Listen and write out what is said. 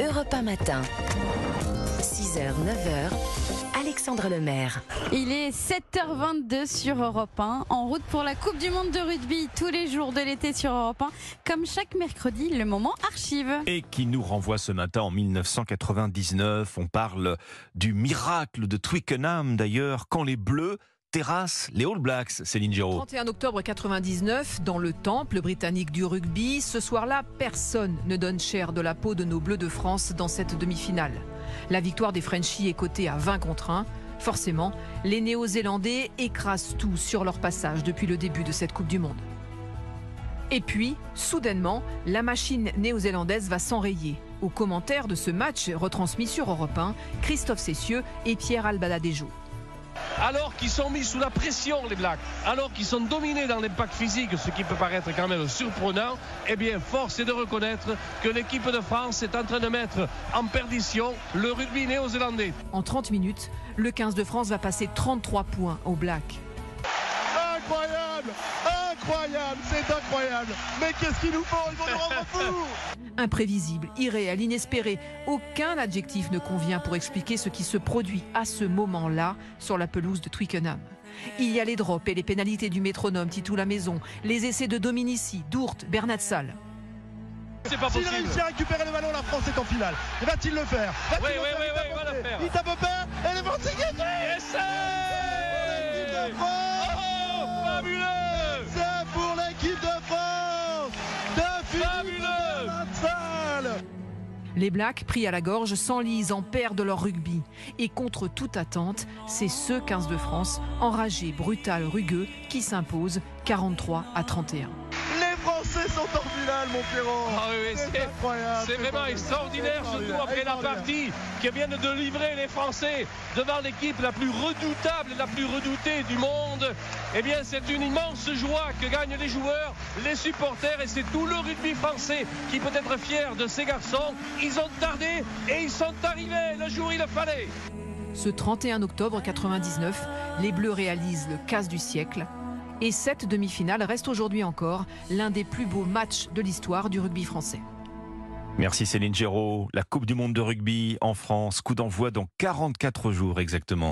Europe 1 matin. 6h, 9h. Alexandre Lemaire. Il est 7h22 sur Europe 1, en route pour la Coupe du Monde de rugby tous les jours de l'été sur Europe 1, comme chaque mercredi, le moment archive. Et qui nous renvoie ce matin en 1999. On parle du miracle de Twickenham d'ailleurs, quand les Bleus terrassent les All Blacks, Céline Giraud. 31 octobre 99, dans le temple britannique du rugby, ce soir-là, personne ne donne cher de la peau de nos Bleus de France dans cette demi-finale. La victoire des Frenchies est cotée à 20 contre 1. Forcément, les Néo-Zélandais écrasent tout sur leur passage depuis le début de cette Coupe du Monde. Et puis, soudainement, la machine néo-zélandaise va s'enrayer. Aux commentaires de ce match retransmis sur Europe 1, Christophe Cessieux et Pierre Albadadejo alors qu'ils sont mis sous la pression, les Blacks, alors qu'ils sont dominés dans l'impact physique, ce qui peut paraître quand même surprenant, eh bien, force est de reconnaître que l'équipe de France est en train de mettre en perdition le rugby néo-zélandais. En 30 minutes, le 15 de France va passer 33 points aux Blacks. Incroyable Incroyable C'est incroyable. Mais qu'est-ce qu'ils nous font Ils vont nous rendre fous Imprévisible, irréel, inespéré, aucun adjectif ne convient pour expliquer ce qui se produit à ce moment-là sur la pelouse de Twickenham. Il y a les drops et les pénalités du métronome Titou la maison, les essais de Dominici, Dourte, Bernat Salle. C'est pas S'il réussit à récupérer le ballon, la France est en finale. Et va-t-il le faire? Va-t-il Oui, le oui, faire? oui, Il oui, tape il va le faire. Il tape au père et les Français gagnent Fabuleux. Les Blacks, pris à la gorge, s'enlisent en perdent leur rugby. Et contre toute attente, c'est ce 15 de France, enragé, brutal, rugueux, qui s'impose 43 à 31. Français sont en finale, mon Pierrot Ah oui, oui, C'est c'est- incroyable C'est vraiment extraordinaire, C'est surtout après la partie que viennent de livrer les Français devant l'équipe la plus redoutable, la plus redoutée du monde. Eh bien, c'est une immense joie que gagnent les joueurs, les supporters, et c'est tout le rugby français qui peut être fier de ces garçons. Ils ont tardé et ils sont arrivés le jour où il le fallait. Ce 31 octobre 99, les Bleus réalisent le casse du siècle. Et cette demi-finale reste aujourd'hui encore l'un des plus beaux matchs de l'histoire du rugby français. Merci Céline Géraud. La Coupe du Monde de rugby en France, coup d'envoi dans 44 jours exactement.